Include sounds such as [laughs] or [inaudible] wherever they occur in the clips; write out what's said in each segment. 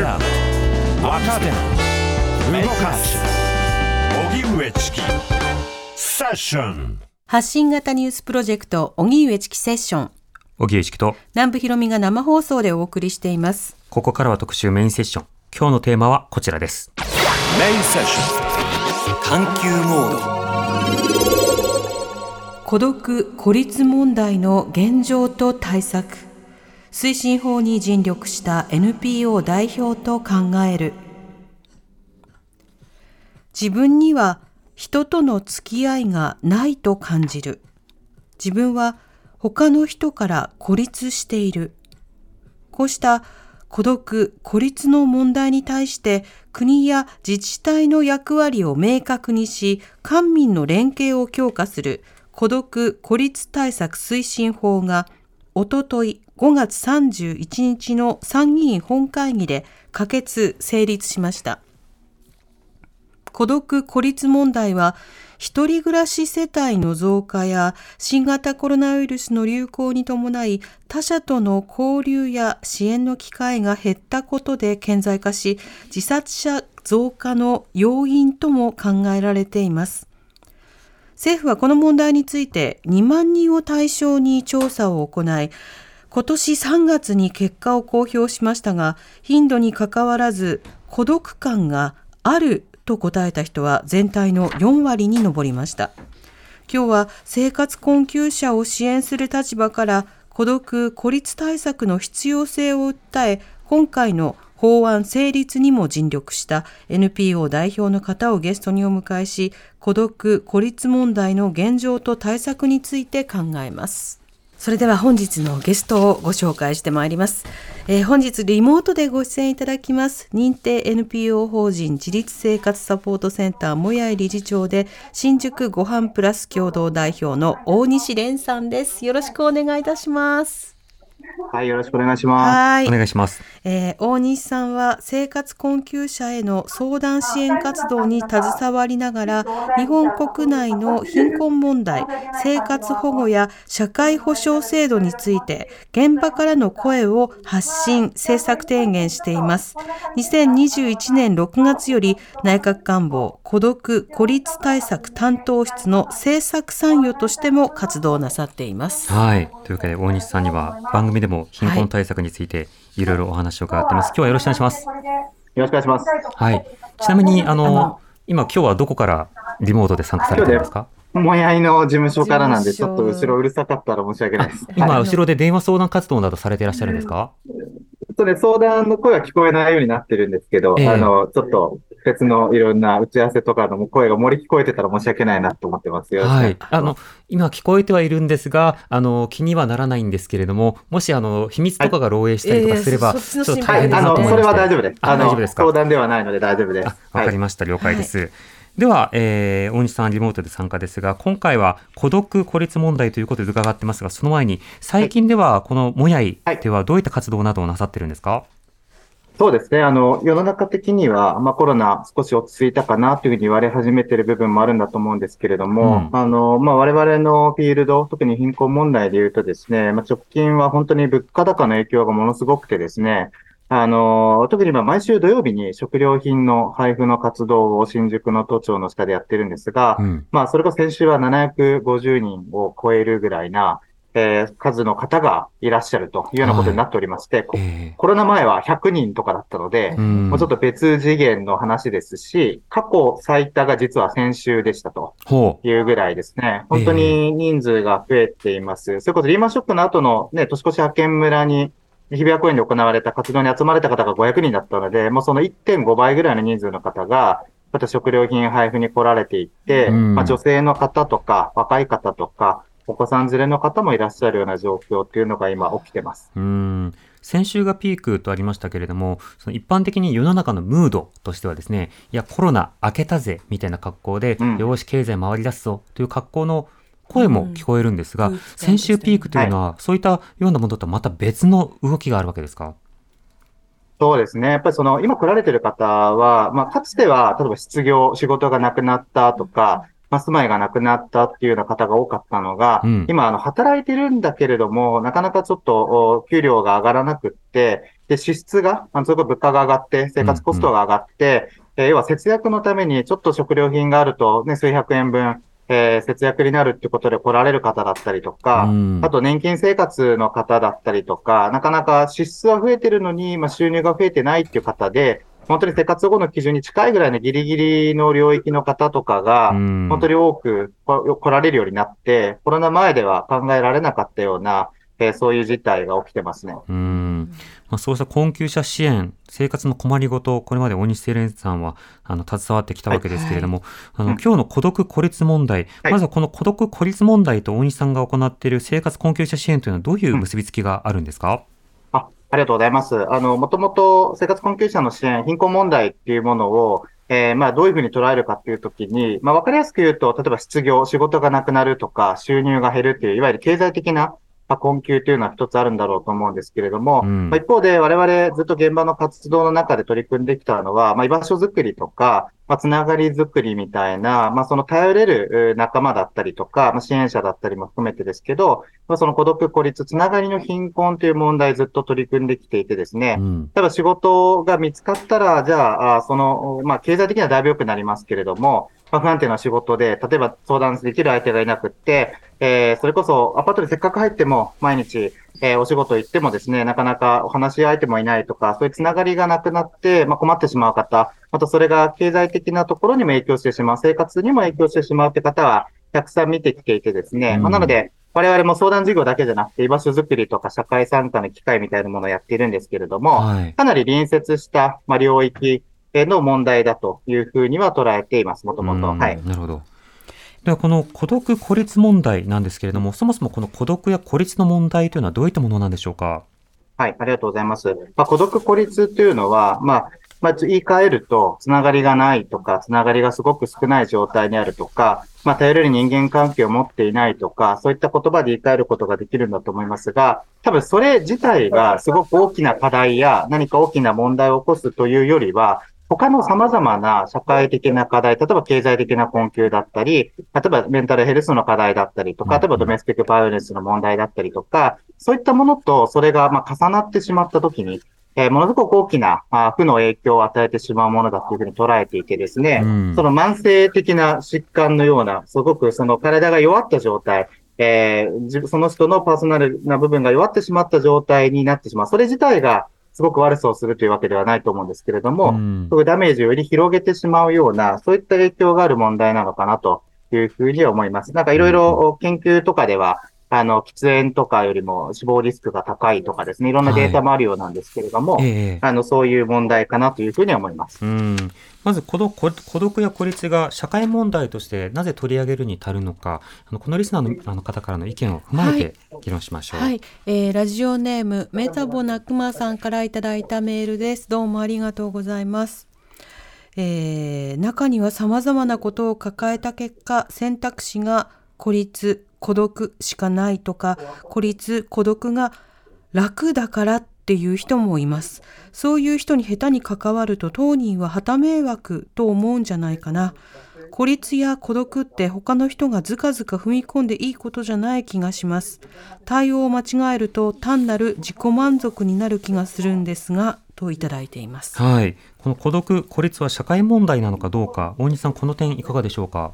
ダム若手動かす。荻上チキ。セッション。発信型ニュースプロジェクト荻上チキセッション。荻上チキと。南部ひろみが生放送でお送りしています。ここからは特集メインセッション。今日のテーマはこちらです。メインセッション。探求モード。孤独・孤立問題の現状と対策推進法に尽力した NPO 代表と考える。自分には人との付き合いがないと感じる。自分は他の人から孤立している。こうした孤独・孤立の問題に対して国や自治体の役割を明確にし官民の連携を強化する孤独・孤立対策推進法がおととい5月31日の参議院本会議で可決・成立しました。孤独・孤立問題は、一人暮らし世帯の増加や新型コロナウイルスの流行に伴い他者との交流や支援の機会が減ったことで顕在化し自殺者増加の要因とも考えられています。政府はこの問題について2万人を対象に調査を行い今年3月に結果を公表しましたが頻度にかかわらず孤独感があると答えた人は全体の4割に上りました。今日は生活困窮者を支援する立場から孤独・孤立対策の必要性を訴え今回の法案成立にも尽力した NPO 代表の方をゲストにお迎えし孤独・孤立問題の現状と対策について考えます。それでは本日のゲストをご紹介してまいります。えー、本日リモートでご出演いただきます認定 NPO 法人自立生活サポートセンターもやい理事長で新宿ご飯プラス共同代表の大西蓮さんです。よろしくお願いいたします。はい、よろしくお願いします。はい。お願いします。えー、大西さんは生活困窮者への相談支援活動に携わりながら、日本国内の貧困問題、生活保護や社会保障制度について、現場からの声を発信、政策提言しています。2021年6月より内閣官房孤独・孤立対策担当室の政策参与としても活動なさっています。はい。というわけで大西さんには番組でも貧困対策についていろいろお話を伺ってます。今日はよろしくお願いします。よろしくお願いします。はい。ちなみに、あの、今今日はどこからリモートで参加されてるんですか？もやいの事務所からなんで、ちょっと後ろうるさかったら申し訳ないです。今、後ろで電話相談活動などされていらっしゃるんですか、それ相談の声は聞こえないようになってるんですけど、えー、あの、ちょっと別のいろんな打ち合わせとかの声が漏れ聞こえてたら申し訳ないなと思ってますよ。はい。あの、今聞こえてはいるんですが、あの、気にはならないんですけれども、もし、あの、秘密とかが漏洩したりとかすれば、はいえー、ちょっと大変だと思います、はい、あの、それは大丈夫です。あの、大丈夫ですか相談ではないので大丈夫です。わかりました。了解です。はい [laughs] では、えー、大西さんリモートで参加ですが、今回は孤独・孤立問題ということで伺ってますが、その前に、最近ではこのもやいではどういった活動などをなさってるんですか、はいそうですね。あの、世の中的には、まあ、コロナ少し落ち着いたかなというふうに言われ始めている部分もあるんだと思うんですけれども、うん、あの、まあ、我々のフィールド、特に貧困問題で言うとですね、まあ、直近は本当に物価高の影響がものすごくてですね、あの、特に毎週土曜日に食料品の配布の活動を新宿の都庁の下でやってるんですが、うん、まあ、それこそ先週は750人を超えるぐらいな、えー、数の方がいらっしゃるというようなことになっておりまして、はいえー、コロナ前は100人とかだったので、うん、もうちょっと別次元の話ですし、過去最多が実は先週でしたというぐらいですね、本当に人数が増えています。えー、それこそリーマンショックの後のね、年越し派遣村に日比谷公園で行われた活動に集まれた方が500人だったので、もうその1.5倍ぐらいの人数の方が、また食料品配布に来られていって、うん、まあ、女性の方とか、若い方とか、お子さん連れの方もいらっしゃるような状況っていうのが今起きてます。うん。先週がピークとありましたけれども、その一般的に世の中のムードとしてはですね、いや、コロナ明けたぜみたいな格好で、うん、よし、経済回り出すぞという格好の声も聞こえるんですが、うん、先週ピークというのは、そういったようなものとはまた別の動きがあるわけですか？そうですね。やっぱりその、今来られてる方は、まあ、かつては、例えば失業、仕事がなくなったとか、まあ、住まいがなくなったっていうような方が多かったのが、うん、今、あの、働いてるんだけれども、なかなかちょっと、給料が上がらなくって、で、支出が、あの、それ物価が上がって、生活コストが上がって、うんうん、えー、要は節約のために、ちょっと食料品があると、ね、数百円分、えー、節約になるってことで来られる方だったりとか、うん、あと年金生活の方だったりとか、なかなか支出は増えてるのに、まあ、収入が増えてないっていう方で、本当に生活保護の基準に近いぐらいのギリギリの領域の方とかが、本当に多く来られるようになって、コロナ前では考えられなかったような、えー、そういう事態が起きてますね。うんまあ、そうした困窮者支援、生活の困りごと、これまで大西セレンさんはあの携わってきたわけですけれども、はい、あの今日の孤独孤立問題、はい、まずはこの孤独孤立問題と大西さんが行っている生活困窮者支援というのはどういう結びつきがあるんですか、ありがとうございます。あの、もともと生活困窮者の支援、貧困問題っていうものを、えー、まあ、どういうふうに捉えるかっていうときに、まあ、わかりやすく言うと、例えば失業、仕事がなくなるとか、収入が減るっていう、いわゆる経済的なまあ、困窮というのは一つあるんだろうと思うんですけれども、うん、まあ、一方で我々ずっと現場の活動の中で取り組んできたのは、まあ、居場所づくりとか、まあ、つながりづくりみたいな、まあ、その頼れる仲間だったりとか、まあ、支援者だったりも含めてですけど、まあ、その孤独孤立、つながりの貧困という問題ずっと取り組んできていてですね、うん、例えば仕事が見つかったら、じゃあ、その、まあ、経済的にはだいぶ良くなりますけれども、まあ、不安定な仕事で、例えば相談できる相手がいなくって、えー、それこそアパートにせっかく入っても、毎日、えー、お仕事行ってもですね、なかなかお話し相手もいないとか、そういうつながりがなくなって、まあ、困ってしまう方、またそれが経済的なところにも影響してしまう、生活にも影響してしまうって方は、たくさん見てきていてですね、うん、まあ、なので、我々も相談事業だけじゃなくて、居場所づくりとか社会参加の機会みたいなものをやっているんですけれども、はい、かなり隣接した、まあ、領域の問題だというふうには捉えています、もともと。はい。なるほど。ではこの孤独・孤立問題なんですけれども、そもそもこの孤独や孤立の問題というのはどういったものなんでしょうか？はい、ありがとうございます。まあ、孤独・孤立というのは、まあ、まあ、言い換えると、つながりがないとか、つながりがすごく少ない状態にあるとか、まあ、頼れる人間関係を持っていないとか、そういった言葉で言い換えることができるんだと思いますが、多分それ自体がすごく大きな課題や何か大きな問題を起こすというよりは、他の様々な社会的な課題、例えば経済的な困窮だったり、例えばメンタルヘルスの課題だったりとか、例えばドメスティックバイオレンスの問題だったりとか、そういったものとそれがまあ重なってしまったときに、えー、ものすごく大きな、まあ、負の影響を与えてしまうものだというふうに捉えていてですね、うん、その慢性的な疾患のような、すごくその体が弱った状態、えー、その人のパーソナルな部分が弱ってしまった状態になってしまう。それ自体がすごく悪さをするというわけではないと思うんですけれども、うん、そういうダメージをより広げてしまうような、そういった影響がある問題なのかなというふうに思います。なんかいろいろ研究とかでは、あの、喫煙とかよりも死亡リスクが高いとかですね、いろんなデータもあるようなんですけれども、はい、あの、そういう問題かなというふうに思います。うんまず孤独孤独や孤立が社会問題としてなぜ取り上げるに足るのか、あのこのリスナーのあの方からの意見を踏まえて議論しましょう。はい、はい、えー、ラジオネームメタボなくまさんからいただいたメールです。どうもありがとうございます。えー、中には様々なことを抱えた結果、選択肢が孤立、孤独しかないとか、孤立、孤独が楽だからっていう人もいます。そういう人に下手に関わると当人は旗迷惑と思うんじゃないかな。孤立や孤独って他の人がずかずか踏み込んでいいことじゃない気がします。対応を間違えると単なる自己満足になる気がするんですが、といただいています。はい。この孤独、孤立は社会問題なのかどうか、大西さん、この点いかがでしょうか？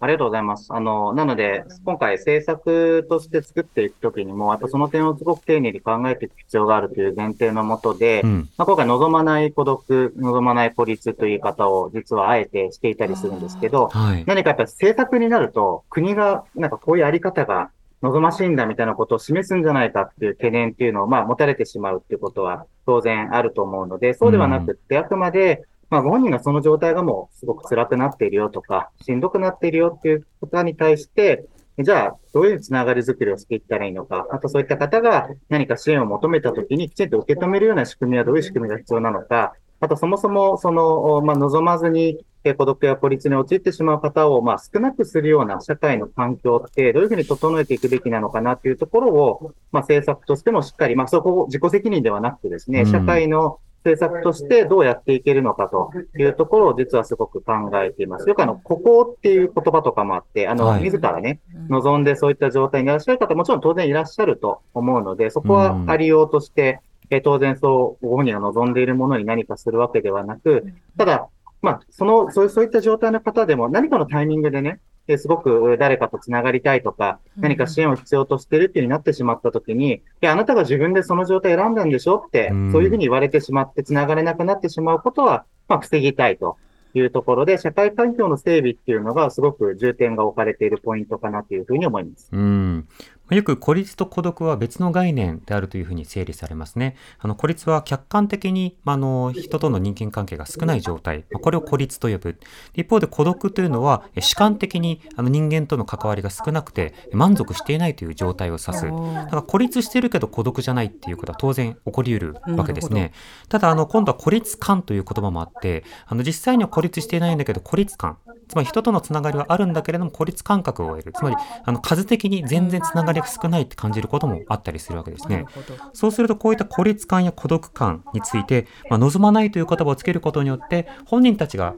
ありがとうございます。あの、なので、今回制作として作っていくときにも、やっぱその点をすごく丁寧に考えていく必要があるという前提のもとで、うん、まあ、今回望まない孤独、望まない孤立という言い方を実はあえてしていたりするんですけど、はい、何かやっぱり政策になると、国がなんかこういうあり方が望ましいんだみたいなことを示すんじゃないかっていう懸念っていうのを、まあ、持たれてしまうっていうことは当然あると思うので、そうではなくって、あくまで、まあ、ご本人がその状態がもうすごく辛くなっているよとか、しんどくなっているよっていうことに対して、じゃあ、どういうつながりづくりをしていったらいいのか、あとそういった方が何か支援を求めたときにきちんと受け止めるような仕組みはどういう仕組みが必要なのか、あとそもそも、その、まあ、望まずに孤独や孤立に陥ってしまう方を、まあ、少なくするような社会の環境って、どういうふうに整えていくべきなのかなっていうところを、まあ、政策としてもしっかり、まあ、そこを自己責任ではなくてですね、社会の政策としてどうやっていけるのかとい。うところを実はすごく考えています。よくあの、ここっていう言葉とかもあって、あの、はい、自らね、望んでそういった状態にいらっしゃる方もちろん当然いらっしゃると思うので、そこはありようとして、え当然そう、ご本人が望んでいるものに何かするわけではなく、ただ、まあ、その、そうそういった状態の方でも何かのタイミングでね、すごく誰かと繋がりたいとか、何か支援を必要としてるっていうになってしまったときに、いや、あなたが自分でその状態選んだんでしょって、そういうふうに言われてしまって繋がれなくなってしまうことは、まあ、防ぎたいというところで、社会環境の整備っていうのがすごく重点が置かれているポイントかなというふうに思います。うん。よく孤立と孤独は別の概念であるというふうに整理されますね。あの孤立は客観的に、まあの人との人間関係が少ない状態、まこれを孤立と呼ぶ。一方で孤独というのは主観的にあの人間との関わりが少なくて満足していないという状態を指す。だから孤立してるけど孤独じゃないっていうことは当然起こり得るわけですね。ただあの今度は孤立感という言葉もあって、あの実際には孤立していないんだけど孤立感、つまり人とのつながりはあるんだけれども孤立感覚を得る。つまりあの数的に全然つながりが少ないって感じることもあったりするわけですね。そうするとこういった孤立感や孤独感について、まあ、望まないという言葉をつけることによって本人たちが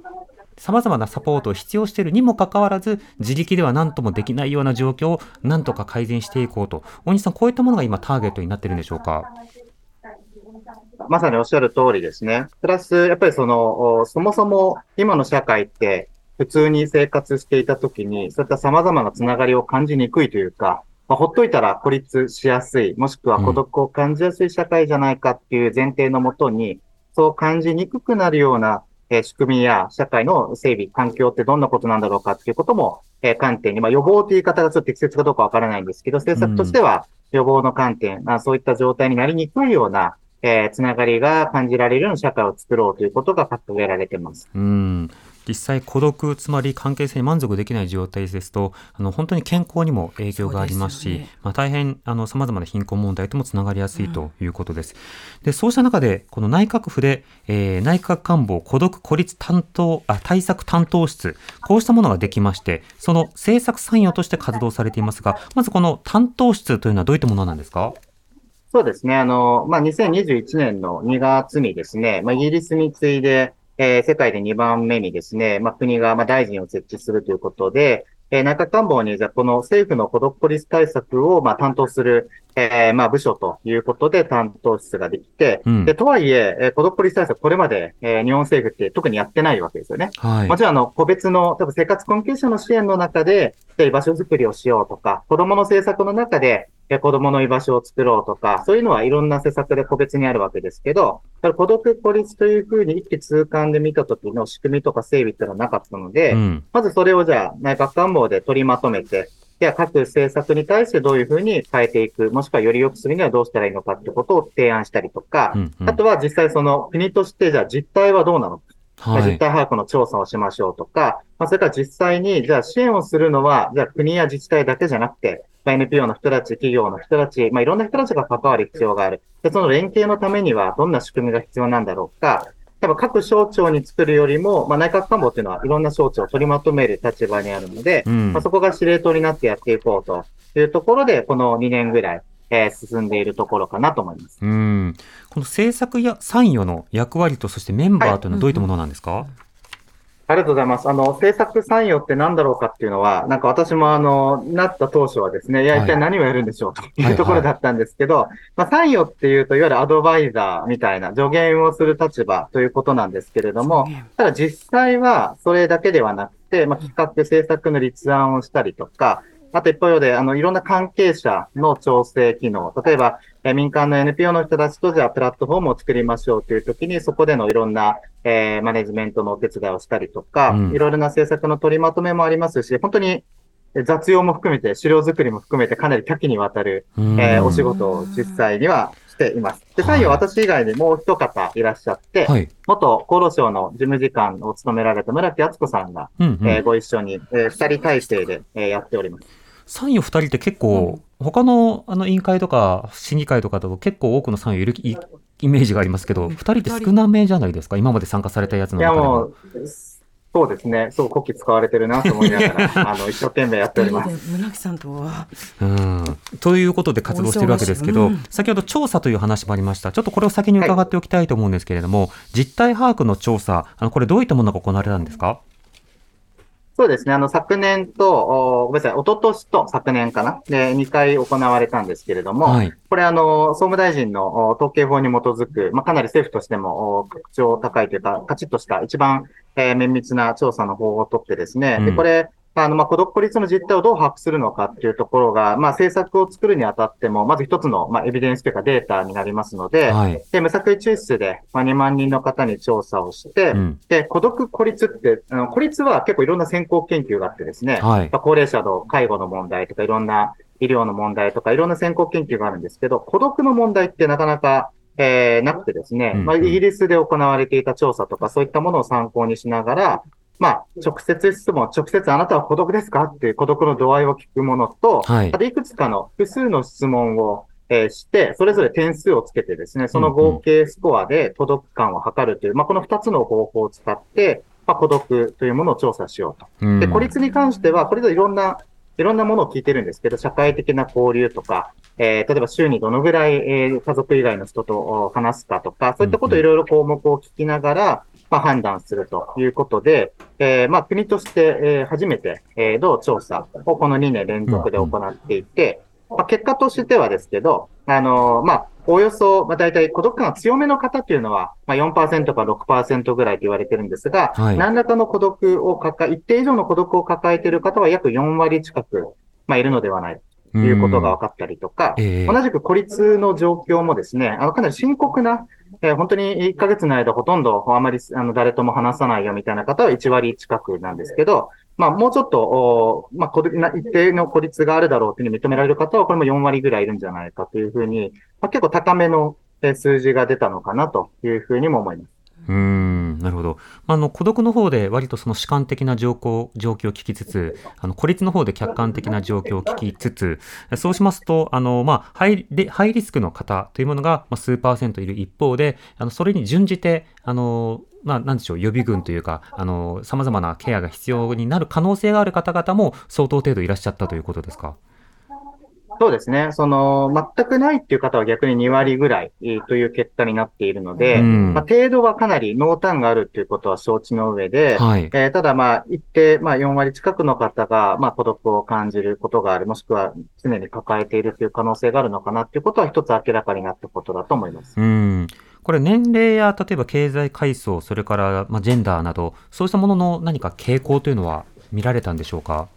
様々なサポートを必要しているにもかかわらず、自力では何ともできないような状況を何とか改善していこうと。大西さん、こういったものが今ターゲットになってるんでしょうか？まさにおっしゃる通りですね。プラス、やっぱりその、そもそも今の社会って、普通に生活していたときに、そういった様々なつながりを感じにくいというか、まあ、ほっといたら孤立しやすい、もしくは孤独を感じやすい社会じゃないかっていう前提のもとに、そう感じにくくなるような、え仕組みや社会の整備、環境ってどんなことなんだろうかっていうことも、え観点に、まあ、予防という言い方がちょっと適切かどうかわからないんですけど、政策としては予防の観点、うん、そういった状態になりにくいような、えー、つながりが感じられるような社会を作ろうということが掲げられています。うん実際孤独つまり関係性に満足できない状態ですとあの本当に健康にも影響がありますし、ね、まあ、大変さまざまな貧困問題ともつながりやすいということです。うん、でそうした中でこの内閣府で、えー、内閣官房孤独孤立担当あ対策担当室こうしたものができましてその政策参与として活動されていますがまずこの担当室というのはどういったものなんですか？そうですね。あの、まあ、2021年の2月にですね、まあ、イギリスに次いで、えー、世界で2番目にですね、まあ、国が、まあ、大臣を設置するということで、えー、内閣官房に、じゃこの政府の孤独孤立対策を、まあ、担当する、えー、まあ、部署ということで担当室ができて、うん、で、とはいえ、えー、孤独孤立対策、これまで、えー、日本政府って特にやってないわけですよね。はい。もちろん、あの、個別の、多分生活困窮者の支援の中で、居場所づくりをしようとか、子供の政策の中で、子供の居場所を作ろうとか、そういうのはいろんな施策で個別にあるわけですけど、孤独孤立というふうに一気通貫で見た時の仕組みとか整備っていうのはなかったので、うん、まずそれをじゃあ内閣官房で取りまとめて、では各政策に対してどういうふうに変えていく、もしくはより良くするにはどうしたらいいのかってことを提案したりとか、うんうん、あとは実際その国としてじゃあ実態はどうなのか、はい、実態把握の調査をしましょうとか、まあ、それから実際にじゃあ支援をするのは、じゃあ国や自治体だけじゃなくて、NPO の人たち、企業の人たち、まあ、いろんな人たちが関わる必要がある。で、その連携のためにはどんな仕組みが必要なんだろうか。多分各省庁に作るよりも、まあ、内閣官房っていうのはいろんな省庁を取りまとめる立場にあるので、うん、まあ、そこが司令塔になってやっていこうというところで、この2年ぐらい、えー、進んでいるところかなと思います。うん。この政策や参与の役割と、そしてメンバーというのはどういったものなんですか、はいありがとうございます。あの、政策参与って何だろうかっていうのは、なんか私もあの、なった当初はですね、いや、一体何をやるんでしょうというところだったんですけど、はいはい、まあ、参与っていうと、いわゆるアドバイザーみたいな助言をする立場ということなんですけれども、ただ実際はそれだけではなくて、まあ、企画、政策の立案をしたりとか、あと一方で、あの、いろんな関係者の調整機能、例えば、え民間の NPO の人たちとじゃあプラットフォームを作りましょうという時に、そこでのいろんな、えー、マネジメントのお手伝いをしたりとか、うん、いろいろな政策の取りまとめもありますし、本当に雑用も含めて、資料作りも含めてかなり多岐にわたる、えー、お仕事を実際にはしています。で、最後私以外にもう一方いらっしゃって、はい、元厚労省の事務次官を務められた村木敦子さんが、うんうん、えー、ご一緒に、えー、二人体制で、えー、やっております。参与2人って結構、うん、他のあの委員会とか審議会とかだと結構多くの参与いるイメージがありますけど、2人って少なめじゃないですか、今まで参加されたやつの中でも。そうですね。そう、古希使われてるなと思いながら、[laughs] あの、一生懸命やっております。村木さんとは。うん。ということで活動してるわけですけど、うん、先ほど調査という話もありました。ちょっとこれを先に伺っておきたいと思うんですけれども、はい、実態把握の調査、あの、これどういったものが行われたんですか？そうですね。あの、昨年と、ごめんなさい、一昨年と昨年かな？で、2回行われたんですけれども、はい、これあの、総務大臣の統計法に基づく、まあ、かなり政府としても格調高いというか、カチッとした一番、えー、綿密な調査の方法をとってですね、うん、で、これ、あの、まあ、孤独孤立の実態をどう把握するのかっていうところが、まあ、政策を作るにあたっても、まず一つの、まあ、エビデンスというかデータになりますので、はい、で、無作為抽出で、まあ、2万人の方に調査をして、うん、で、孤独孤立って、あの孤立は結構いろんな先行研究があってですね、はい、まあ、高齢者の介護の問題とか、いろんな医療の問題とか、いろんな先行研究があるんですけど、孤独の問題ってなかなか、えー、なくてですね、まあ、イギリスで行われていた調査とか、そういったものを参考にしながら、まあ、直接質問、直接あなたは孤独ですか？っていう孤独の度合いを聞くものと、はい、あといくつかの複数の質問を、えー、して、それぞれ点数をつけてですね、その合計スコアで孤独感を測るという、まあ、この二つの方法を使って、まあ、孤独というものを調査しようと。で、孤立に関しては、これでいろんな、いろんなものを聞いてるんですけど、社会的な交流とか、えー、例えば週にどのぐらい、えー、家族以外の人と話すかとか、そういったことをいろいろ項目を聞きながら、まあ、判断するということで、えー、まあ、国として、えー、初めて、えー、同調査をこの2年連続で行っていて、まあ、結果としてはですけど、あのー、まあ、およそ、まあ、大体孤独感が強めの方っていうのは、まあ4、4%から6%ぐらいと言われてるんですが、はい、何らかの孤独を抱え、一定以上の孤独を抱えている方は約4割近く、まあ、いるのではない。ということが分かったりとか、えー、同じく孤立の状況もですね、あの、かなり深刻なえー、本当に1ヶ月の間ほとんどあまりあの誰とも話さないよみたいな方は1割近くなんですけど、まあもうちょっと、おまあ一定の孤立があるだろうというふうに認められる方はこれも4割ぐらいいるんじゃないかというふうに、まあ、結構高めの数字が出たのかなというふうにも思います。うんなるほど。まあの孤独の方で割とその主観的な状況状況を聞きつつ、あの孤立の方で客観的な状況を聞きつつ、そうしますと、あのまあハイハイリスクの方というものがま数パーセントいる一方で、あのそれに準じてあのまあ、なんでしょう、予備軍というか、あの、様々なケアが必要になる可能性がある方々も相当程度いらっしゃったということですか？そうですね。その、全くないっていう方は逆に2割ぐらいという結果になっているので、うん、まあ、程度はかなり濃淡があるっていうことは承知の上で、はい、えー、ただまあ、一定、まあ4割近くの方が、まあ孤独を感じることがある、もしくは常に抱えているという可能性があるのかなっていうことは一つ明らかになったことだと思います。うんこれ年齢や例えば経済階層、それからまあジェンダーなど、そうしたものの何か傾向というのは見られたんでしょうか？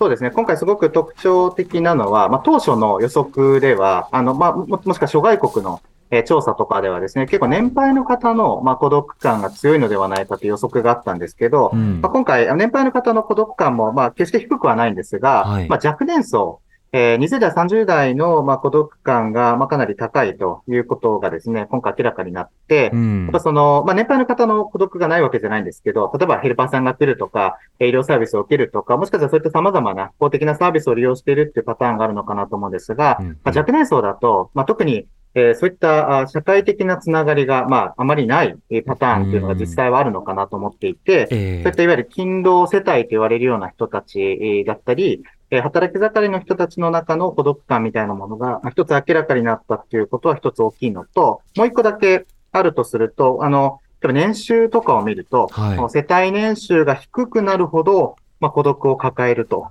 そうですね。今回すごく特徴的なのは、まあ、当初の予測では、あの、まあ、ももしくは諸外国の、えー、調査とかではですね、結構年配の方の、まあ、孤独感が強いのではないかという予測があったんですけど、うん、まあ、今回、年配の方の孤独感も、まあ、決して低くはないんですが、はい、まあ、若年層、えー、20代、30代の、まあ、孤独感が、まあ、かなり高いということがですね、今回明らかになって、うん、やっぱその、まあ、年配の方の孤独がないわけじゃないんですけど、例えばヘルパーさんが来るとか、医療サービスを受けるとか、もしかしたらそういった様々な公的なサービスを利用しているっていうパターンがあるのかなと思うんですが、うん、まあ、若年層だと、まあ、特にえー、そういった社会的なつながりが、まあ、あまりないパターンというのが実際はあるのかなと思っていて、そういったいわゆる勤労世帯と言われるような人たちだったり、え働き盛りの人たちの中の孤独感みたいなものが、一つ明らかになったっていうことは一つ大きいのと、もう一個だけあるとすると、あの、例えば年収とかを見ると、はい、世帯年収が低くなるほど、まあ、孤独を抱えると。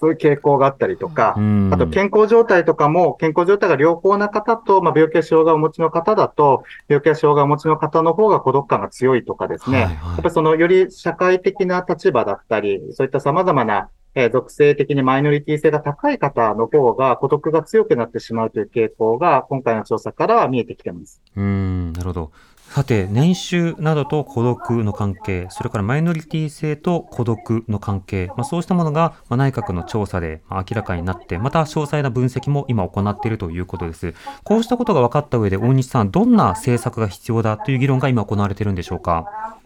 そういう傾向があったりとか、あと健康状態とかも、健康状態が良好な方と、まあ、病気や障害をお持ちの方だと、病気や障害をお持ちの方の方が孤独感が強いとかですね、はいはい、やっぱりそのより社会的な立場だったり、そういった様々なえー、属性的にマイノリティ性が高い方の方が孤独が強くなってしまうという傾向が今回の調査から見えてきてます。うん、なるほど。さて、年収などと孤独の関係、それからマイノリティ性と孤独の関係、まあ、そうしたものが、まあ、内閣の調査で明らかになって、また詳細な分析も今行っているということです。こうしたことが分かった上で、大西さん、どんな政策が必要だという議論が今行われているんでしょうか？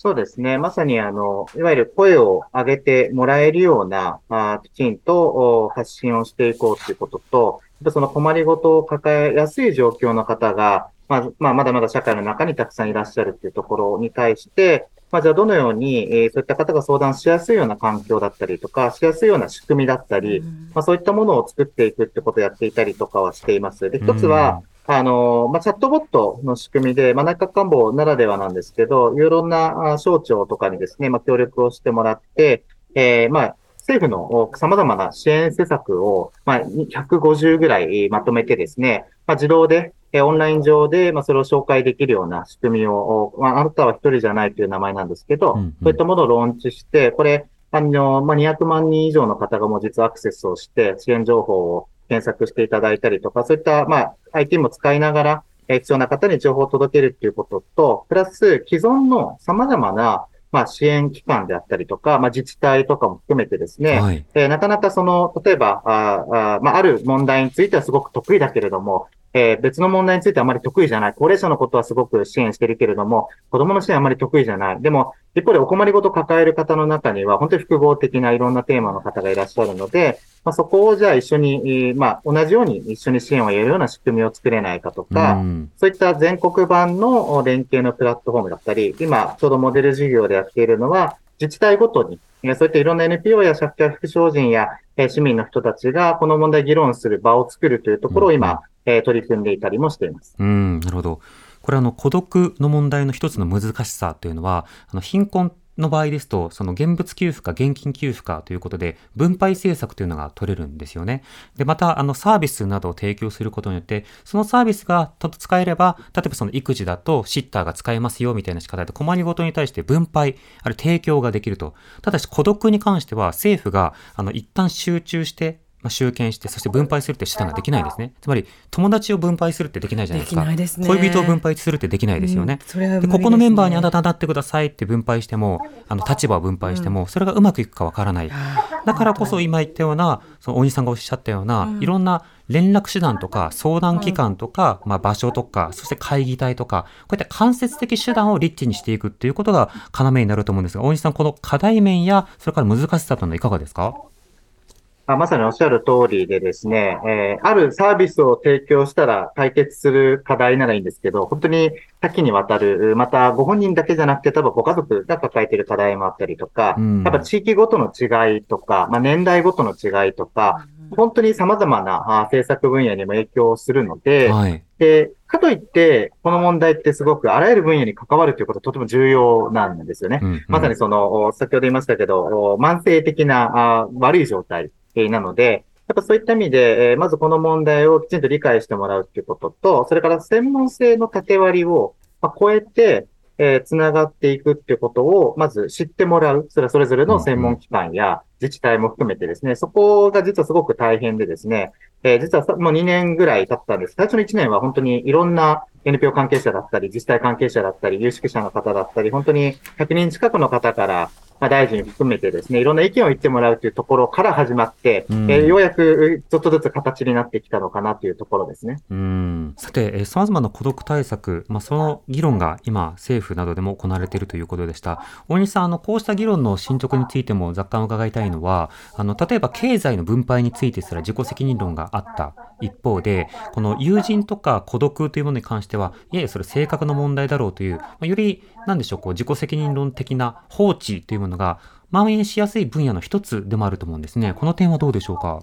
そうですね。まさに、あの、いわゆる声を上げてもらえるような、あきちんと発信をしていこうということと、その困りごとを抱えやすい状況の方が、まあ、まあ、まだまだ社会の中にたくさんいらっしゃるっていうところに対して、まあ、じゃあどのように、えー、そういった方が相談しやすいような環境だったりとか、しやすいような仕組みだったり、うん、まあ、そういったものを作っていくってことをやっていたりとかはしています。で、一つは、うん、あの、まあ、チャットボットの仕組みで、まあ、内閣官房ならではなんですけど、いろんな省庁とかにですね、まあ、協力をしてもらって、えー、まあ、政府の様々な支援施策を、まあ、150ぐらいまとめてですね、まあ、自動で、オンライン上で、まあ、それを紹介できるような仕組みを、まあ、あなたは一人じゃないという名前なんですけど、うんうん、そういったものをローンチして、これ、あの、まあ、200万人以上の方がもう実はアクセスをして、支援情報を検索していただいたりとか、そういった、まあ、IT も使いながら、必要な方に情報を届けるっていうことと、プラス、既存の様々なまあ、支援機関であったりとか、まあ、自治体とかも含めてですね、はい、えー、なかなかその、例えば、ああまあ、ある問題についてはすごく得意だけれども、えー、別の問題についてはあまり得意じゃない。高齢者のことはすごく支援してるけれども、子供の支援はあまり得意じゃない。でも、一方でお困りごと抱える方の中には、本当に複合的ないろんなテーマの方がいらっしゃるので、まあ、そこをじゃあ一緒に、まあ、同じように一緒に支援をやるような仕組みを作れないかとか、うん、そういった全国版の連携のプラットフォームだったり、今、ちょうどモデル事業でやっているのは、自治体ごとに、そういったいろんな NPO や社会福祉人や市民の人たちがこの問題議論する場を作るというところを今、うん、え取り組んでいたりもしています。うん、なるほど。これあの孤独の問題の一つの難しさというのは、あの貧困の場合ですと、その現物給付か現金給付かということで、分配政策というのが取れるんですよね。で、また、あの、サービスなどを提供することによって、そのサービスが使えれば、例えばその育児だとシッターが使えますよみたいな仕方で困りごとに対して分配、ある提供ができると。ただし孤独に関しては政府が、あの、一旦集中してまあ、集権して、そして分配するって手段ができないですね。つまり、友達を分配するってできないじゃないですか。すね、恋人を分配するってできないですよね。うん、で、ね、ここのメンバーにあなたなってくださいって分配しても、あの、立場を分配しても、それがうまくいくかわからない。だからこそ今言ったような、その大西さんがおっしゃったような、いろんな連絡手段とか相談機関とか、まあ、場所とか、そして会議体とか、こういった間接的手段をリッチにしていくっていうことが要になると思うんですが、大西さん、この課題面や、それから難しさというのはいかがですか？あまさにおっしゃる通りでですね、えー、あるサービスを提供したら解決する課題ならいいんですけど、本当に多岐にわたる、またご本人だけじゃなくて多分ご家族が抱えている課題もあったりとか、うん、やっぱ地域ごとの違いとか、まあ、年代ごとの違いとか、本当に様々な政策分野にも影響するので、はい、で、かといって、この問題ってすごくあらゆる分野に関わるということはとても重要なんですよね。うん。うん、まさにその、先ほど言いましたけど、慢性的な悪い状態なので、やっぱそういった意味で、えまずこの問題をきちんと理解してもらうっていうことと、それから専門性の縦割りを、ま超えて、えー、つながっていくっていうことを、まず知ってもらう。それはそれぞれの専門機関や自治体も含めてですね、そこが実はすごく大変でですね、えー、実はもう2年ぐらい経ったんです。最初の1年は本当にいろんな NPO 関係者だったり、自治体関係者だったり、有識者の方だったり、本当に100人近くの方から、まあ、大臣含めてですね、いろんな意見を言ってもらうというところから始まって、うん、えー、ようやくちょっとずつ形になってきたのかなというところですね。うん。さて、えー、様々な孤独対策、まあ、その議論が今、政府などでも行われているということでした。大西さん、あの、こうした議論の進捗についても若干伺いたいのは、あの、例えば経済の分配についてすら自己責任論があった一方で、この友人とか孤独というものに関しては、いやいや、それ性格の問題だろうという、まあ、より、なんでしょう、こう、自己責任論的な放置というものが、蔓延しやすい分野の一つでもあると思うんですね。この点はどうでしょうか？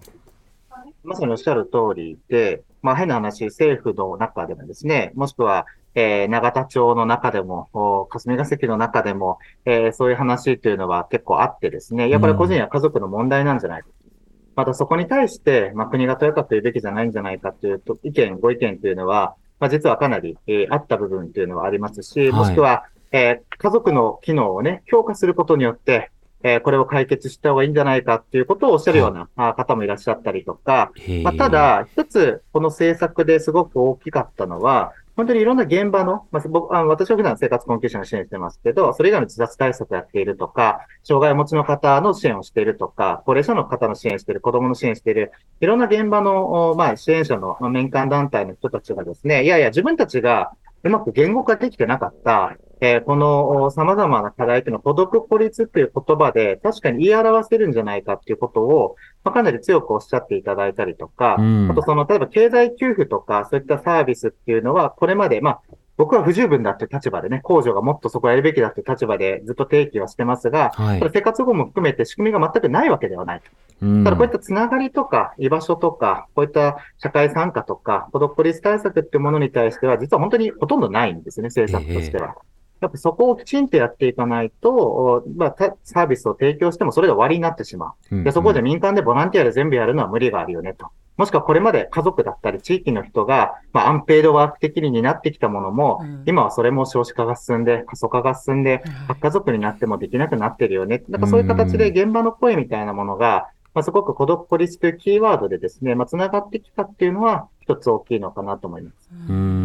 まさにおっしゃる通りで、まあ変な話、政府の中でもですね、もしくは、えー、長田町の中でも、霞が関の中でも、えー、そういう話というのは結構あってですね、やっぱり個人や家族の問題なんじゃないか。うん、またそこに対して、まあ国がとやかく言うべきじゃないんじゃないかというと意見、ご意見というのは、まあ実はかなり、えー、あった部分というのはありますし、もしくは、はい、えー、家族の機能をね、強化することによって、えー、これを解決した方がいいんじゃないかっていうことをおっしゃるような、はい、方もいらっしゃったりとか、まあ、ただ、一つ、この政策ですごく大きかったのは、本当にいろんな現場の、まあ、僕あの私は普段生活困窮者の支援してますけど、それ以外の自殺対策をやっているとか、障害をお持ちの方の支援をしているとか、高齢者の方の支援している、子供の支援している、いろんな現場の、まあ、支援者の民間団体の人たちがですね、いやいや、自分たちがうまく言語化できてなかった、えー、この様々な課題というのは孤独孤立という言葉で確かに言い表せるんじゃないかっていうことを、まあ、かなり強くおっしゃっていただいたりとか、うん、あとその、例えば経済給付とかそういったサービスっていうのは、これまで、まあ、僕は不十分だって立場でね、控除がもっとそこやるべきだって立場でずっと提起はしてますが、はい、生活保護も含めて仕組みが全くないわけではない。ただこういったつながりとか、居場所とか、こういった社会参加とか、孤独孤立対策っていうものに対しては、実は本当にほとんどないんですね、政策としては。えーやっぱそこをきちんとやっていかないと、まあ、サービスを提供してもそれで終わりになってしまう。でそこで民間でボランティアで全部やるのは無理があるよねと。もしくはこれまで家族だったり地域の人が、まあ、アンペイドワーク的に担ってきたものも、うん、今はそれも少子化が進んで、過疎化が進んで、核家族になってもできなくなってるよね。なんかそういう形で現場の声みたいなものが、まあ、すごく孤独孤立というキーワードでですね、まあ、繋がってきたっていうのは、一つ大きいのかなと思います。うん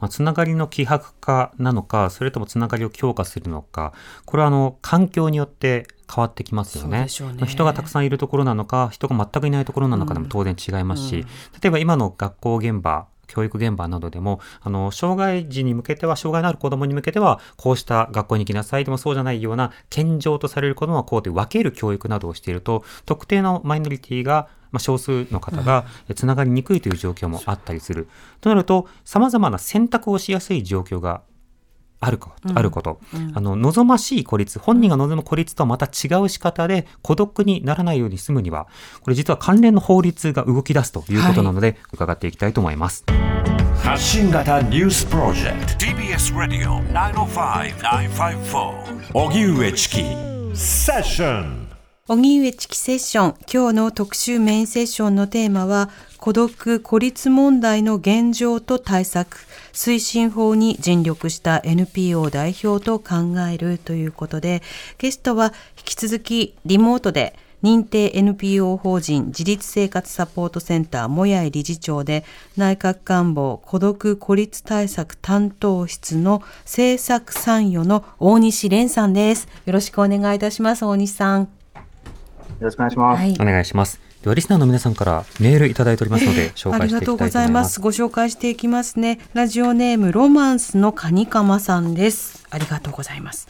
まあ、つながりの希薄化なのか、それともつながりを強化するのか、これはあの環境によって変わってきますよね。ね。人がたくさんいるところなのか、人が全くいないところなのかでも当然違いますし、うん。うん、例えば今の学校現場、教育現場などでも、あの、障害児に向けては、障害のある子供に向けては、こうした学校に行きなさいでもそうじゃないような、健常とされる子供はこうで分ける教育などをしていると、特定のマイノリティがまあ、少数の方がつながりにくいという状況もあったりする。となると、様々な選択をしやすい状況があるこうん、あること、うん、あの望ましい孤立本人が望む孤立とはまた違う仕方で孤独にならないように済むにはこれ実は関連の法律が動き出すということなので、はい、伺っていきたいと思います。発信型ニュースプロジェクト。TBS ラディオ905-954おぎゅうえちきセッション荻上チキセッション今日の特集メインセッションのテーマは孤独・孤立問題の現状と対策推進法に尽力した NPO 代表と考えるということで、ゲストは引き続きリモートで認定 NPO 法人自立生活サポートセンターもやい理事長で内閣官房孤独孤立対策担当室の政策参与の大西蓮さんです。よろしくお願いいたします、大西さん。よろしくお願いします。はい、お願いします。ではリスナーの皆さんからメールいただいておりますので紹介していきたいと思います。ありがとうございます。ご紹介していきますね。ラジオネームロマンスのカニカマさんです。ありがとうございます。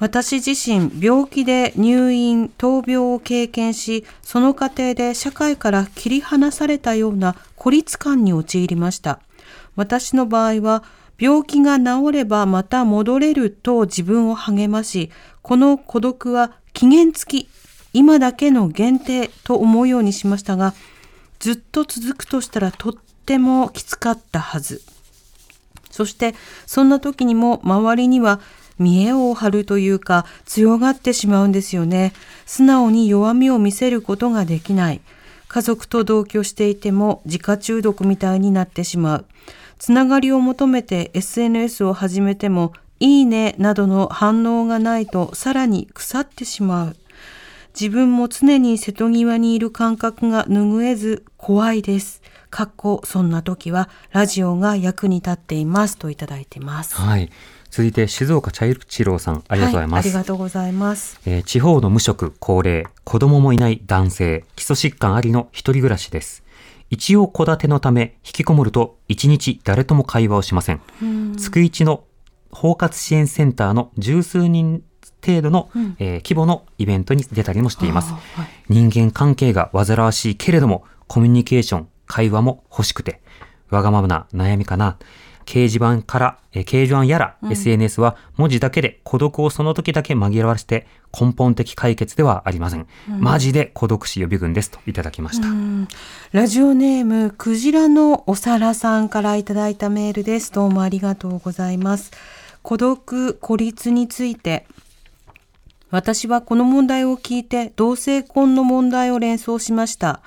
私自身病気で入院闘病を経験しその過程で社会から切り離されたような孤立感に陥りました私の場合は病気が治ればまた戻れると自分を励ましこの孤独は期限付き今だけの限定と思うようにしましたが、ずっと続くとしたらとってもきつかったはず。そしてそんな時にも周りには見栄を張るというか強がってしまうんですよね。素直に弱みを見せることができない。家族と同居していても自家中毒みたいになってしまう。つながりを求めて SNS を始めてもいいねなどの反応がないとさらに腐ってしまう。自分も常に瀬戸際にいる感覚が拭えず怖いです。かっこそんな時はラジオが役に立っていますといただいてます。はい。続いて静岡茶一郎さんありがとうございます、はい、ありがとうございます、えー、地方の無職高齢子供もいない男性基礎疾患ありの一人暮らしです一応戸建てのため引きこもると一日誰とも会話をしません月一の包括支援センターの十数人程度の、うん、えー、規模のイベントに出たりもしています、はい、人間関係が煩わしいけれどもコミュニケーション会話も欲しくてわがままな悩みかな。掲示板から、えー、掲示板やら、うん、SNS は文字だけで孤独をその時だけ紛らわして根本的解決ではありません、うん、マジで孤独死予備軍ですといただきました。ラジオネームクジラのお皿さんからいただいたメールです。どうもありがとうございます。孤独孤立について私はこの問題を聞いて同性婚の問題を連想しました。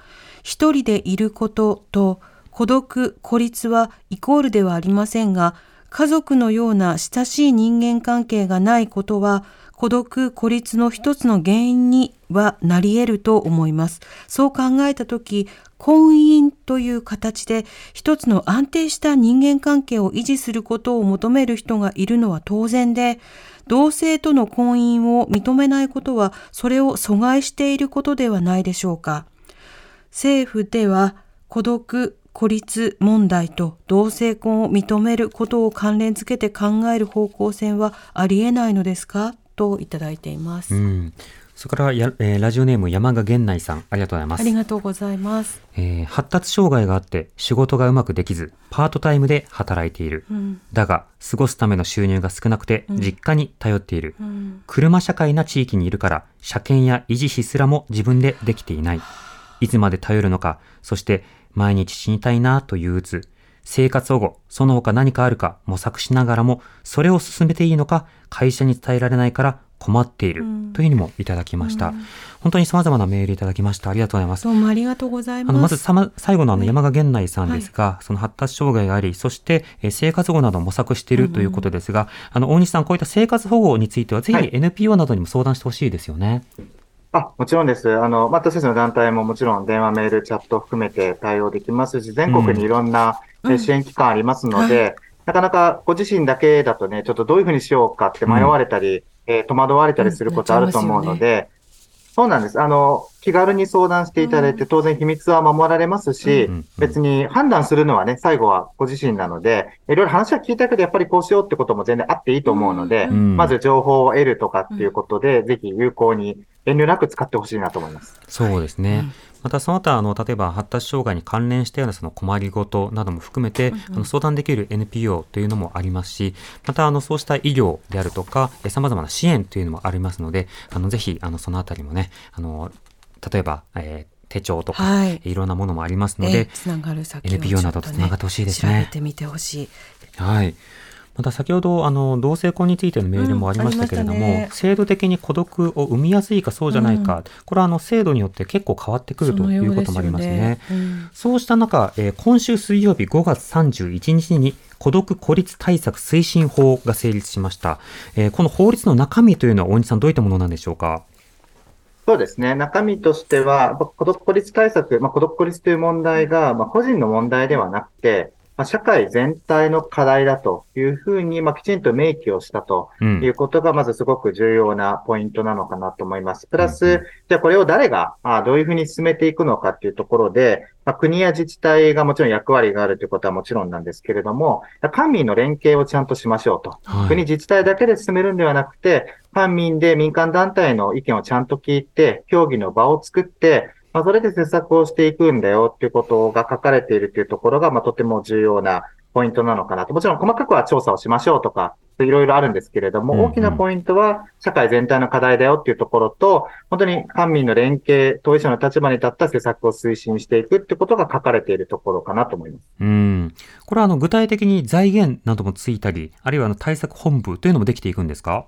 一人でいることと孤独、孤立はイコールではありませんが、家族のような親しい人間関係がないことは、孤独、孤立の一つの原因にはなり得ると思います。そう考えたとき、婚姻という形で一つの安定した人間関係を維持することを求める人がいるのは当然で、同性との婚姻を認めないことはそれを阻害していることではないでしょうか。政府では孤独、孤立問題と同性婚を認めることを関連づけて考える方向性はありえないのですか？といただいています。うんそれからや、えー、ラジオネーム山賀源内さん、ありがとうございます。ありがとうございます。えー、発達障害があって仕事がうまくできず、パートタイムで働いている。うん、だが、過ごすための収入が少なくて、実家に頼っている、うん、車社会な地域にいるから、車検や維持費すらも自分でできていない。いつまで頼るのか、そして毎日死にたいなといううつ。生活保護、その他何かあるか模索しながらも、それを進めていいのか、会社に伝えられないから困っているというふうにもいただきました。うん、本当に様々なメールいただきました。ありがとうございます。どうもありがとうございます。あのまずさま最後のあの山賀源内さんですが、はい、その発達障害があり、そして生活保護などを模索しているということですが、うん、あの大西さん、こういった生活保護については、ぜひ NPO などにも相談してほしいですよね。はいあ、もちろんです。あの、またちの団体ももちろん電話、メール、チャット含めて対応できますし、全国にいろんな支援機関ありますので、うんうんはいなかなかご自身だけだとね、ちょっとどういうふうにしようかって迷われたり、えー、戸惑われたりすることあると思うので、そうなんです。あの、気軽に相談していただいて、当然秘密は守られますし、別に判断するのはね、最後はご自身なので、いろいろ話は聞いたけど、やっぱりこうしようってことも全然あっていいと思うので、まず情報を得るとかっていうことで、ぜひ有効に遠慮なく使ってほしいなと思います。そうですね。またその他あの例えば発達障害に関連したようなその困りごとなども含めて、あの相談できる NPO というのもありますしまたあのそうした医療であるとかさまざまな支援というのもありますのであのぜひあのそのあたりもねあの例えば、えー手帳とか、はい、いろんなものもありますので、つながる先、ね、NPO などとつながってほしいですね。調べてみてほしい。はい。また先ほどあの同性婚についてのメールもありましたけれども、うんね、制度的に孤独を生みやすいかそうじゃないか、うん、これはあの制度によって結構変わってくるということもありますね。そう、ねうん、そうした中、えー、今週水曜日5月31日に孤独孤立対策推進法が成立しました、えー、この法律の中身というのは大西さんどういったものなんでしょうか？そうですね。中身としては、孤独孤立対策、まあ、孤独孤立という問題が、まあ、個人の問題ではなくて、まあ、社会全体の課題だというふうに、まあ、きちんと明記をしたということが、まずすごく重要なポイントなのかなと思います。プラス、じゃあこれを誰が、あどういうふうに進めていくのかっていうところで、まあ、国や自治体がもちろん役割があるということはもちろんなんですけれども、官民の連携をちゃんとしましょうと。はい、国自治体だけで進めるんではなくて、官民で民間団体の意見をちゃんと聞いて、協議の場を作って、まあ、それで施策をしていくんだよっていうことが書かれているというところが、まあ、とても重要なポイントなのかなと。もちろん細かくは調査をしましょうとか、いろいろあるんですけれども、大きなポイントは社会全体の課題だよっていうところと、本当に官民の連携、当事者の立場に立った施策を推進していくってことが書かれているところかなと思います。うん。これはあの具体的に財源などもついたり、あるいはあの対策本部というのもできていくんですか？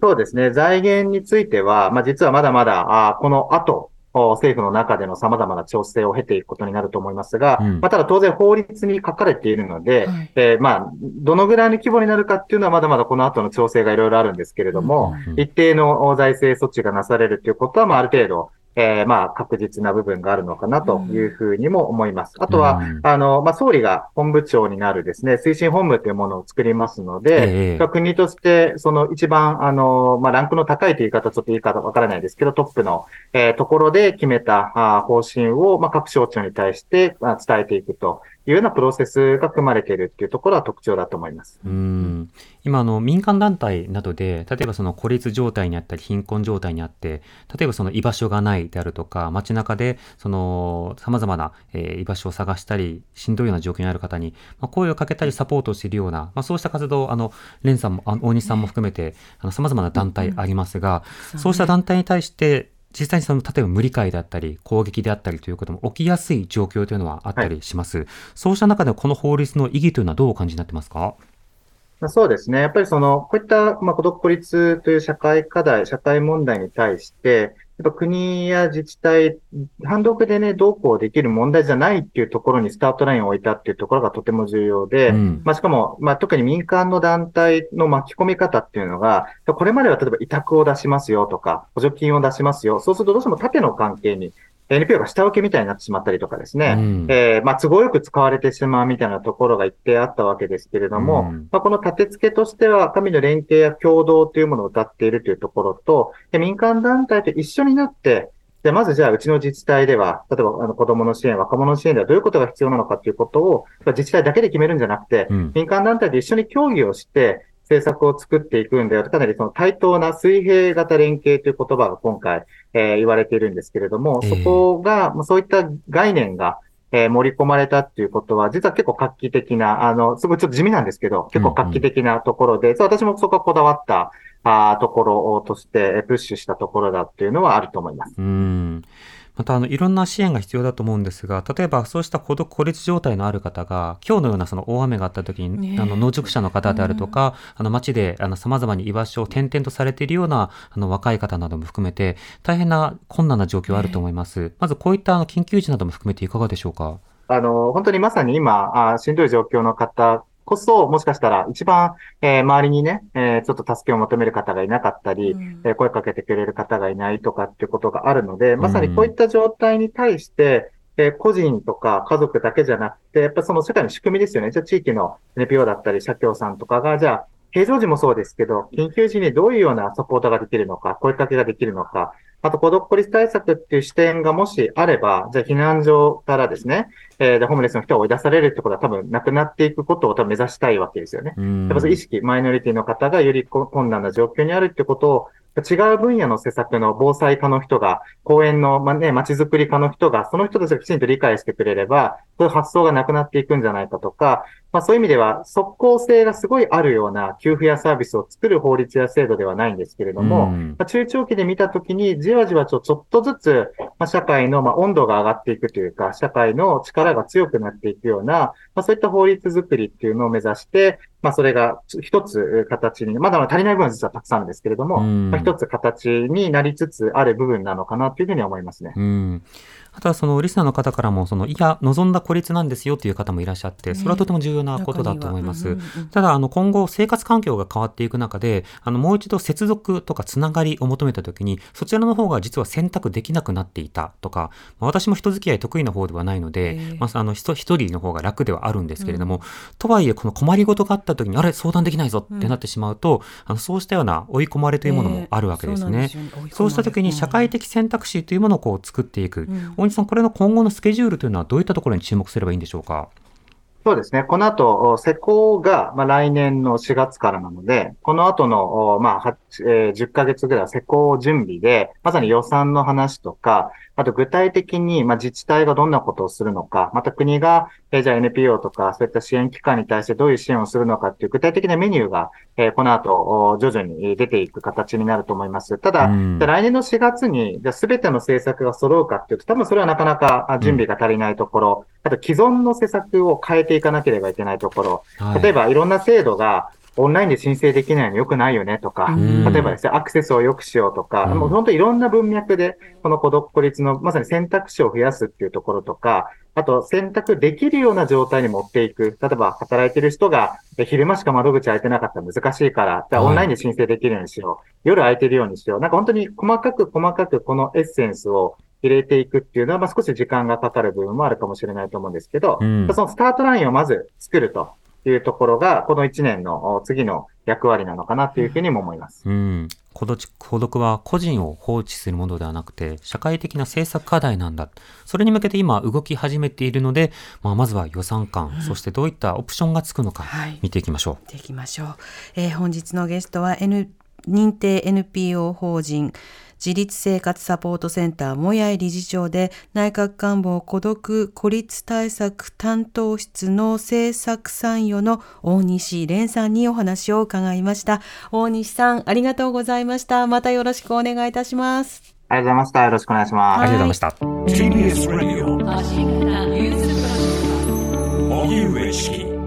そうですね。財源については、まあ、実はまだまだ、あこの後、政府の中での様々な調整を経ていくことになると思いますが、うん、まあ、ただ当然法律に書かれているので、はい、えー、まあ、どのぐらいの規模になるかっていうのはまだまだこの後の調整がいろいろあるんですけれども、うんうん、一定の財政措置がなされるということは、まあ、ある程度、えー、まあ、確実な部分があるのかなというふうにも思います。あとは、あの、まあ、総理が本部長になるですね、推進本部というものを作りますので、えー、国として、その一番、あの、まあ、ランクの高いという言い方ちょっと言い方わからないですけど、トップの、えー、ところで決めたあ方針を、まあ、各省庁に対して、まあ、伝えていくというようなプロセスが組まれているっていうところは特徴だと思います。うん。今あの、民間団体などで、例えばその孤立状態にあったり、貧困状態にあって、例えばその居場所がないであるとか、街中でその様々な、えー、居場所を探したり、しんどいような状況にある方に、まあ、声をかけたりサポートしているような、まあ、そうした活動、あの、レンさんも、あ大西さんも含めて、あの、様々な団体ありますが、うん、そうした団体に対して、実際にその例えば無理解だったり攻撃であったりということも起きやすい状況というのはあったりします、はい、そうした中でこの法律の意義というのはどうお感じになってますか？そうですね。やっぱりその、こういった、まあ、孤独孤立という社会課題、社会問題に対して、やっぱ国や自治体、単独でね、どうこうできる問題じゃないっていうところにスタートラインを置いたっていうところがとても重要で、うん、まあしかも、まあ特に民間の団体の巻き込み方っていうのが、これまでは例えば委託を出しますよとか、補助金を出しますよ。そうするとどうしても縦の関係に NPO が下請けみたいになってしまったりとかですね、うん、えー、まあ、都合よく使われてしまうみたいなところが一定あったわけですけれども、うん、まあ、この立て付けとしては、神の連携や共同というものを歌っているというところと、民間団体と一緒になって、で、まずじゃあ、うちの自治体では、例えば、あの、子供の支援、若者の支援ではどういうことが必要なのかということを、自治体だけで決めるんじゃなくて、うん、民間団体で一緒に協議をして、政策を作っていくんだよ。かなりその対等な水平型連携という言葉が今回、えー、言われているんですけれども、そこが、まあ、そういった概念が、えー、盛り込まれたっていうことは、実は結構画期的な、あの、すごいちょっと地味なんですけど、結構画期的なところで、うんうん、私もそこはこだわった、あところとして、プッシュしたところだっていうのはあると思います。うんまたあのいろんな支援が必要だと思うんですが、例えばそうした孤独孤立状態のある方が、今日のようなその大雨があった時に、ね、あの野宿者の方であるとか、うん、あの街であの様々に居場所を転々とされているようなあの若い方なども含めて、大変な困難な状況あると思います。ね、まずこういったあの緊急時なども含めていかがでしょうか？あの、本当にまさに今、あしんどい状況の方こそ、もしかしたら一番、えー、周りにね、えー、ちょっと助けを求める方がいなかったり、うん、えー、声かけてくれる方がいないとかっていうことがあるので、まさにこういった状態に対して、え個人とか家族だけじゃなくて、やっぱその世界の仕組みですよね。じゃあ地域の NPO だったり、社協さんとかが、じゃあ、平常時もそうですけど、緊急時にどういうようなサポートができるのか、声かけができるのか、あと孤独孤立対策っていう視点がもしあれば、じゃあ避難所からですね、えー、でホームレスの人が追い出されるってことは多分なくなっていくことを多分目指したいわけですよね。やっぱ意識、マイノリティの方がより困難な状況にあるってことを違う分野の施策の防災課の人が、公園の、まね、街づくり課の人が、その人たちがきちんと理解してくれれば、そういう発想がなくなっていくんじゃないかとか、まあそういう意味では即効性がすごいあるような給付やサービスを作る法律や制度ではないんですけれども、まあ、中長期で見たときにじわじわちょちょっとずつ、まあ、社会のまあ温度が上がっていくというか、社会の力が強くなっていくような、まあそういった法律作りっていうのを目指して、まあそれが一つ形に、まだ足りない部分は実はたくさんあるんですけれども、まあ一つ形になりつつある部分なのかなというふうに思いますね。うんあとはそのリスナーの方からもそのいや望んだ孤立なんですよという方もいらっしゃってそれはとても重要なことだと思います。ただあの今後生活環境が変わっていく中であのもう一度接続とかつながりを求めた時にそちらの方が実は選択できなくなっていたとか、まあ、私も人付き合い得意な方ではないので、まあ、あの人一人の方が楽ではあるんですけれども、うん、とはいえこの困りごとがあった時にあれ相談できないぞってなってしまうと、あのそうしたような追い込まれというものもあるわけですね。そうした時に社会的選択肢というものをこう作っていく、大さんこれの今後のスケジュールというのはどういったところに注目すればいいんでしょうか？そうですね。この後、施工が、まあ、来年の4月からなので、この後の、まあ、えー、10ヶ月ぐらいは施工準備で、まさに予算の話とか、あと具体的に、まあ、自治体がどんなことをするのか、また国が、えー、じゃあ NPO とか、そういった支援機関に対してどういう支援をするのかっていう具体的なメニューが、えー、この後、徐々に出ていく形になると思います。ただ、うん、来年の4月に、じゃあ全ての政策が揃うかっていうと、多分それはなかなか準備が足りないところ、うん、あと既存の施策を変えていかなければいけないところ、例えばいろんな制度が、オンラインで申請できないの良くないよねとか、例えばですね、アクセスを良くしようとか、もう本当いろんな文脈で、この孤独孤立のまさに選択肢を増やすっていうところとか、あと選択できるような状態に持っていく。例えば働いてる人が昼間しか窓口開いてなかったら難しいから、じゃあオンラインで申請できるようにしよう。夜空いてるようにしよう。なんか本当に細かく細かくこのエッセンスを入れていくっていうのは、まあ、少し時間がかかる部分もあるかもしれないと思うんですけど、うん、そのスタートラインをまず作るというところが、この1年の次の役割なのかなというふうにも思います。うん。孤独は個人を放置するものではなくて、社会的な政策課題なんだ。それに向けて今動き始めているので、まあ、まずは予算感、うん、そしてどういったオプションがつくのか、見ていきましょう。はい、見ていきましょう。えー、本日のゲストは、N、認定 NPO 法人、自立生活サポートセンターもやい理事長で内閣官房孤独孤立対策担当室の政策参与の大西蓮さんにお話を伺いました。大西さん、ありがとうございました。またよろしくお願いいたします。ありがとうございました。よろしくお願いします。ありがとうございました。TBS Radio 荻上チキ